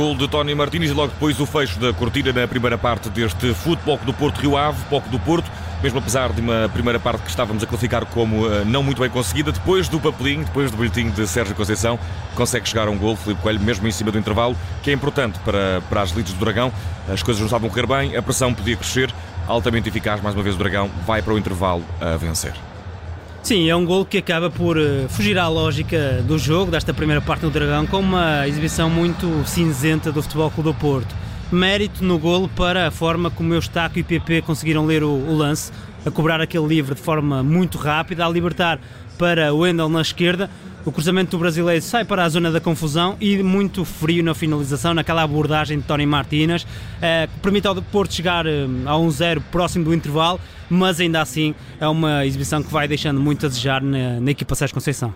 Gol de Tony Martins e logo depois o fecho da cortina na primeira parte deste Futebol do Porto Rio Ave, Poco do Porto, mesmo apesar de uma primeira parte que estávamos a classificar como uh, não muito bem conseguida, depois do papelinho, depois do bilhetinho de Sérgio Conceição, consegue chegar a um gol, Filipe Coelho, mesmo em cima do intervalo, que é importante para, para as elites do Dragão. As coisas não estavam a correr bem, a pressão podia crescer, altamente eficaz, mais uma vez o Dragão vai para o intervalo a vencer. Sim, é um gol que acaba por uh, fugir à lógica do jogo, desta primeira parte do Dragão, com uma exibição muito cinzenta do Futebol Clube do Porto. Mérito no golo para a forma como Eustáquio e PP conseguiram ler o, o lance, a cobrar aquele livre de forma muito rápida, a libertar para o Wendel na esquerda, o cruzamento do brasileiro sai para a zona da confusão e muito frio na finalização, naquela abordagem de Tony Martínez, eh, que permite ao Porto chegar eh, a 1-0 próximo do intervalo, mas ainda assim é uma exibição que vai deixando muito a desejar na, na equipa Sérgio Conceição.